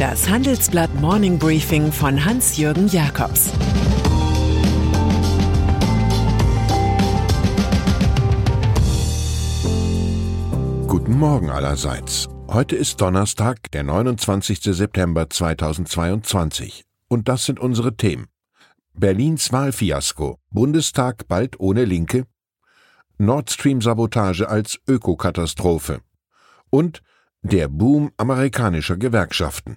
Das Handelsblatt Morning Briefing von Hans-Jürgen Jakobs Guten Morgen allerseits. Heute ist Donnerstag, der 29. September 2022. Und das sind unsere Themen. Berlins Wahlfiasko. Bundestag bald ohne Linke. Nord Stream Sabotage als Ökokatastrophe. Und der Boom amerikanischer Gewerkschaften.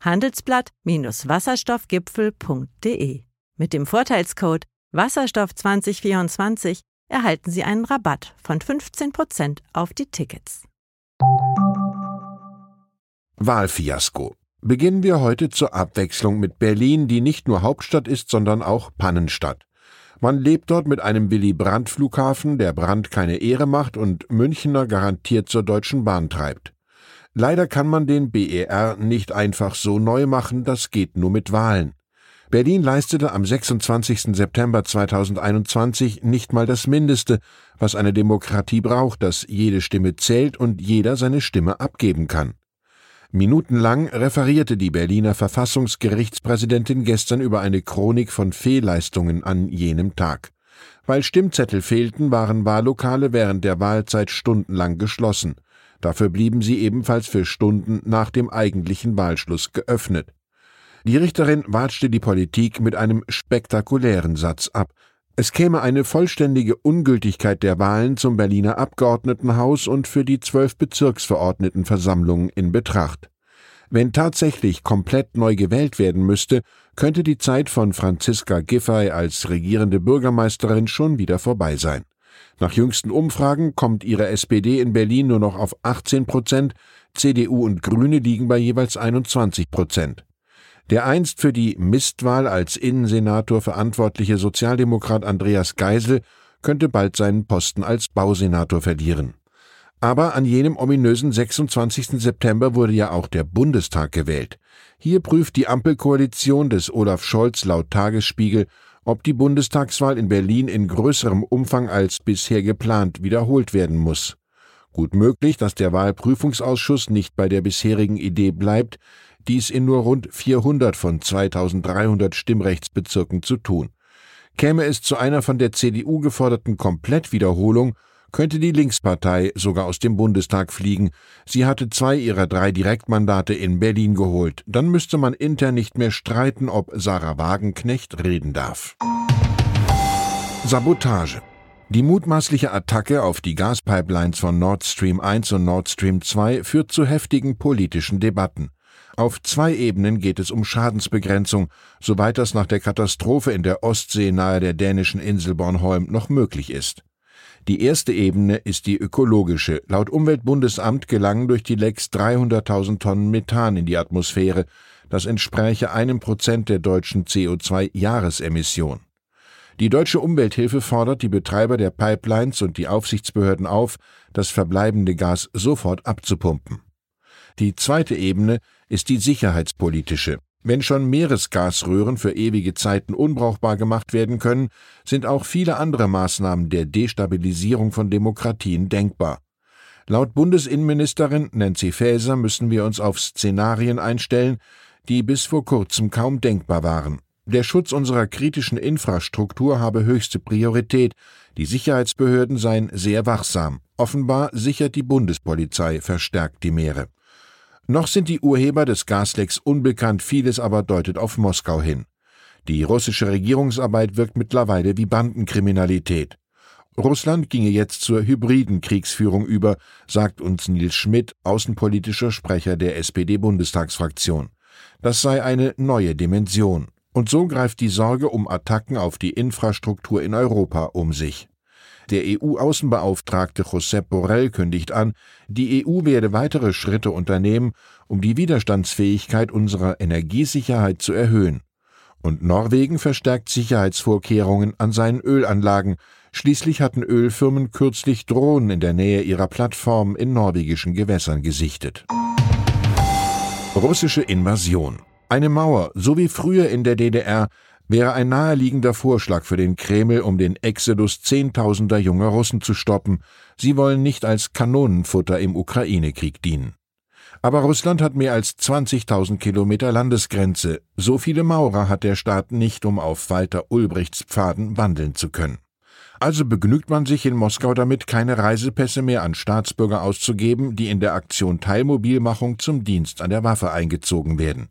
handelsblatt-wasserstoffgipfel.de. Mit dem Vorteilscode Wasserstoff 2024 erhalten Sie einen Rabatt von 15% auf die Tickets. Wahlfiasko. Beginnen wir heute zur Abwechslung mit Berlin, die nicht nur Hauptstadt ist, sondern auch Pannenstadt. Man lebt dort mit einem Willy Brandt Flughafen, der Brandt keine Ehre macht und Münchner garantiert zur Deutschen Bahn treibt. Leider kann man den BER nicht einfach so neu machen, das geht nur mit Wahlen. Berlin leistete am 26. September 2021 nicht mal das Mindeste, was eine Demokratie braucht, dass jede Stimme zählt und jeder seine Stimme abgeben kann. Minutenlang referierte die Berliner Verfassungsgerichtspräsidentin gestern über eine Chronik von Fehlleistungen an jenem Tag. Weil Stimmzettel fehlten, waren Wahllokale während der Wahlzeit stundenlang geschlossen. Dafür blieben sie ebenfalls für Stunden nach dem eigentlichen Wahlschluss geöffnet. Die Richterin watschte die Politik mit einem spektakulären Satz ab. Es käme eine vollständige Ungültigkeit der Wahlen zum Berliner Abgeordnetenhaus und für die zwölf Bezirksverordnetenversammlungen in Betracht. Wenn tatsächlich komplett neu gewählt werden müsste, könnte die Zeit von Franziska Giffey als regierende Bürgermeisterin schon wieder vorbei sein. Nach jüngsten Umfragen kommt ihre SPD in Berlin nur noch auf 18 Prozent, CDU und Grüne liegen bei jeweils 21 Prozent. Der einst für die Mistwahl als Innensenator verantwortliche Sozialdemokrat Andreas Geisel könnte bald seinen Posten als Bausenator verlieren. Aber an jenem ominösen 26. September wurde ja auch der Bundestag gewählt. Hier prüft die Ampelkoalition des Olaf Scholz laut Tagesspiegel, ob die Bundestagswahl in Berlin in größerem Umfang als bisher geplant wiederholt werden muss. Gut möglich, dass der Wahlprüfungsausschuss nicht bei der bisherigen Idee bleibt, dies in nur rund 400 von 2300 Stimmrechtsbezirken zu tun. Käme es zu einer von der CDU geforderten Komplettwiederholung, könnte die Linkspartei sogar aus dem Bundestag fliegen. Sie hatte zwei ihrer drei Direktmandate in Berlin geholt. Dann müsste man intern nicht mehr streiten, ob Sarah Wagenknecht reden darf. Sabotage. Die mutmaßliche Attacke auf die Gaspipelines von Nord Stream 1 und Nord Stream 2 führt zu heftigen politischen Debatten. Auf zwei Ebenen geht es um Schadensbegrenzung, soweit das nach der Katastrophe in der Ostsee nahe der dänischen Insel Bornholm noch möglich ist. Die erste Ebene ist die ökologische. Laut Umweltbundesamt gelangen durch die Lecks 300.000 Tonnen Methan in die Atmosphäre. Das entspräche einem Prozent der deutschen CO2-Jahresemission. Die deutsche Umwelthilfe fordert die Betreiber der Pipelines und die Aufsichtsbehörden auf, das verbleibende Gas sofort abzupumpen. Die zweite Ebene ist die sicherheitspolitische. Wenn schon Meeresgasröhren für ewige Zeiten unbrauchbar gemacht werden können, sind auch viele andere Maßnahmen der Destabilisierung von Demokratien denkbar. Laut Bundesinnenministerin Nancy Faeser müssen wir uns auf Szenarien einstellen, die bis vor kurzem kaum denkbar waren. Der Schutz unserer kritischen Infrastruktur habe höchste Priorität, die Sicherheitsbehörden seien sehr wachsam. Offenbar sichert die Bundespolizei verstärkt die Meere. Noch sind die Urheber des Gaslecks unbekannt, vieles aber deutet auf Moskau hin. Die russische Regierungsarbeit wirkt mittlerweile wie Bandenkriminalität. Russland ginge jetzt zur hybriden Kriegsführung über, sagt uns Nils Schmidt, außenpolitischer Sprecher der SPD-Bundestagsfraktion. Das sei eine neue Dimension. Und so greift die Sorge um Attacken auf die Infrastruktur in Europa um sich. Der EU-Außenbeauftragte Josep Borrell kündigt an, die EU werde weitere Schritte unternehmen, um die Widerstandsfähigkeit unserer Energiesicherheit zu erhöhen. Und Norwegen verstärkt Sicherheitsvorkehrungen an seinen Ölanlagen. Schließlich hatten Ölfirmen kürzlich Drohnen in der Nähe ihrer Plattformen in norwegischen Gewässern gesichtet. Russische Invasion. Eine Mauer, so wie früher in der DDR, wäre ein naheliegender Vorschlag für den Kreml, um den Exodus Zehntausender junger Russen zu stoppen. Sie wollen nicht als Kanonenfutter im Ukraine-Krieg dienen. Aber Russland hat mehr als 20.000 Kilometer Landesgrenze. So viele Maurer hat der Staat nicht, um auf Walter Ulbrichts Pfaden wandeln zu können. Also begnügt man sich in Moskau damit, keine Reisepässe mehr an Staatsbürger auszugeben, die in der Aktion Teilmobilmachung zum Dienst an der Waffe eingezogen werden.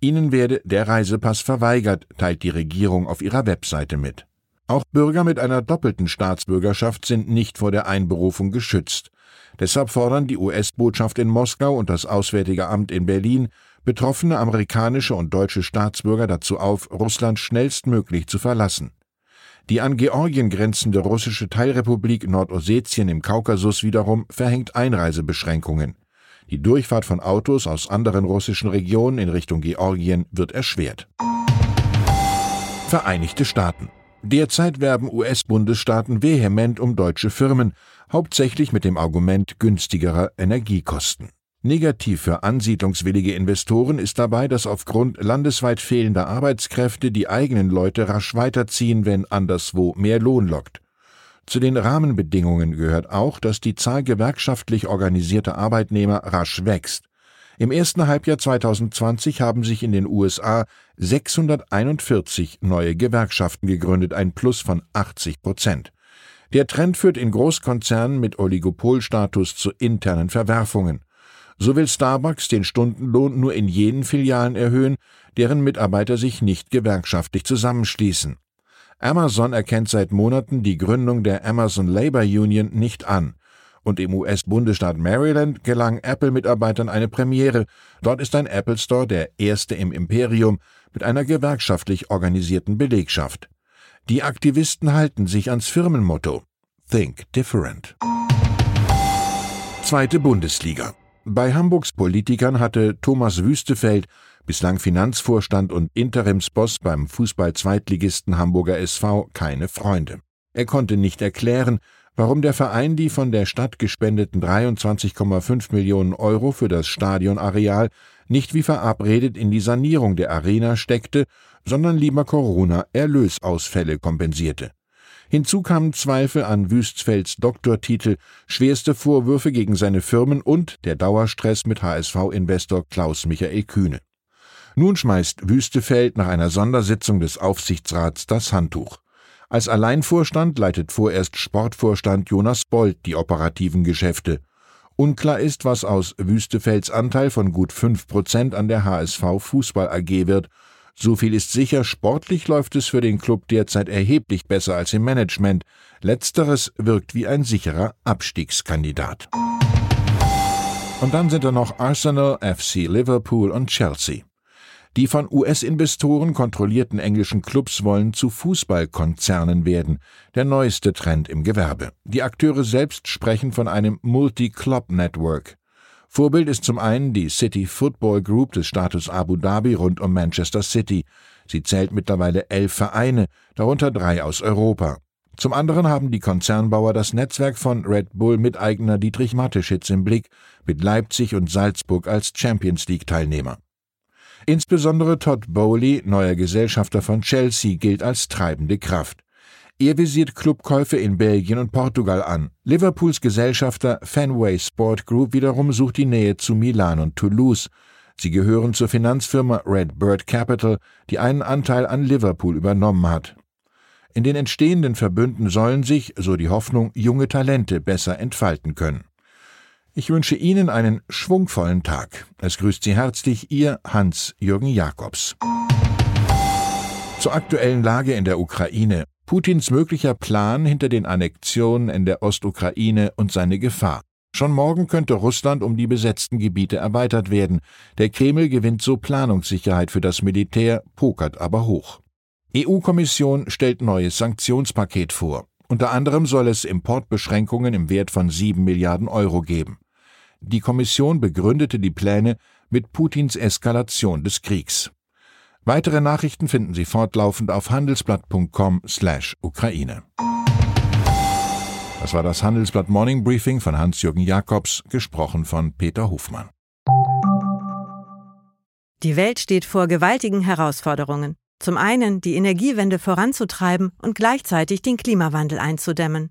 Ihnen werde der Reisepass verweigert, teilt die Regierung auf ihrer Webseite mit. Auch Bürger mit einer doppelten Staatsbürgerschaft sind nicht vor der Einberufung geschützt. Deshalb fordern die US-Botschaft in Moskau und das Auswärtige Amt in Berlin betroffene amerikanische und deutsche Staatsbürger dazu auf, Russland schnellstmöglich zu verlassen. Die an Georgien grenzende russische Teilrepublik Nordossetien im Kaukasus wiederum verhängt Einreisebeschränkungen. Die Durchfahrt von Autos aus anderen russischen Regionen in Richtung Georgien wird erschwert. Vereinigte Staaten. Derzeit werben US-Bundesstaaten vehement um deutsche Firmen, hauptsächlich mit dem Argument günstigerer Energiekosten. Negativ für ansiedlungswillige Investoren ist dabei, dass aufgrund landesweit fehlender Arbeitskräfte die eigenen Leute rasch weiterziehen, wenn anderswo mehr Lohn lockt. Zu den Rahmenbedingungen gehört auch, dass die Zahl gewerkschaftlich organisierter Arbeitnehmer rasch wächst. Im ersten Halbjahr 2020 haben sich in den USA 641 neue Gewerkschaften gegründet, ein Plus von 80 Prozent. Der Trend führt in Großkonzernen mit Oligopolstatus zu internen Verwerfungen. So will Starbucks den Stundenlohn nur in jenen Filialen erhöhen, deren Mitarbeiter sich nicht gewerkschaftlich zusammenschließen. Amazon erkennt seit Monaten die Gründung der Amazon Labor Union nicht an. Und im US-Bundesstaat Maryland gelang Apple-Mitarbeitern eine Premiere. Dort ist ein Apple Store der erste im Imperium mit einer gewerkschaftlich organisierten Belegschaft. Die Aktivisten halten sich ans Firmenmotto Think Different. Zweite Bundesliga. Bei Hamburgs Politikern hatte Thomas Wüstefeld bislang Finanzvorstand und Interimsboss beim Fußball-Zweitligisten Hamburger SV, keine Freunde. Er konnte nicht erklären, warum der Verein die von der Stadt gespendeten 23,5 Millionen Euro für das Stadionareal nicht wie verabredet in die Sanierung der Arena steckte, sondern lieber Corona-Erlösausfälle kompensierte. Hinzu kamen Zweifel an Wüstfelds Doktortitel, schwerste Vorwürfe gegen seine Firmen und der Dauerstress mit HSV-Investor Klaus Michael Kühne. Nun schmeißt Wüstefeld nach einer Sondersitzung des Aufsichtsrats das Handtuch. Als Alleinvorstand leitet vorerst Sportvorstand Jonas Bold die operativen Geschäfte. Unklar ist, was aus Wüstefelds Anteil von gut fünf Prozent an der HSV Fußball AG wird. So viel ist sicher, sportlich läuft es für den Club derzeit erheblich besser als im Management. Letzteres wirkt wie ein sicherer Abstiegskandidat. Und dann sind da noch Arsenal, FC Liverpool und Chelsea. Die von US-Investoren kontrollierten englischen Clubs wollen zu Fußballkonzernen werden, der neueste Trend im Gewerbe. Die Akteure selbst sprechen von einem Multi-Club-Network. Vorbild ist zum einen die City Football Group des Staates Abu Dhabi rund um Manchester City. Sie zählt mittlerweile elf Vereine, darunter drei aus Europa. Zum anderen haben die Konzernbauer das Netzwerk von Red Bull Miteigner Dietrich Mateschitz im Blick, mit Leipzig und Salzburg als Champions League Teilnehmer. Insbesondere Todd Bowley, neuer Gesellschafter von Chelsea, gilt als treibende Kraft. Er visiert Clubkäufe in Belgien und Portugal an. Liverpools Gesellschafter Fenway Sport Group wiederum sucht die Nähe zu Milan und Toulouse. Sie gehören zur Finanzfirma Red Bird Capital, die einen Anteil an Liverpool übernommen hat. In den entstehenden Verbünden sollen sich, so die Hoffnung, junge Talente besser entfalten können. Ich wünsche Ihnen einen schwungvollen Tag. Es grüßt Sie herzlich Ihr Hans-Jürgen Jakobs. Zur aktuellen Lage in der Ukraine. Putins möglicher Plan hinter den Annexionen in der Ostukraine und seine Gefahr. Schon morgen könnte Russland um die besetzten Gebiete erweitert werden. Der Kreml gewinnt so Planungssicherheit für das Militär, pokert aber hoch. EU-Kommission stellt neues Sanktionspaket vor. Unter anderem soll es Importbeschränkungen im Wert von 7 Milliarden Euro geben. Die Kommission begründete die Pläne mit Putins Eskalation des Kriegs. Weitere Nachrichten finden Sie fortlaufend auf handelsblatt.com/Ukraine. Das war das Handelsblatt Morning Briefing von Hans-Jürgen Jakobs, gesprochen von Peter Hofmann. Die Welt steht vor gewaltigen Herausforderungen. Zum einen die Energiewende voranzutreiben und gleichzeitig den Klimawandel einzudämmen.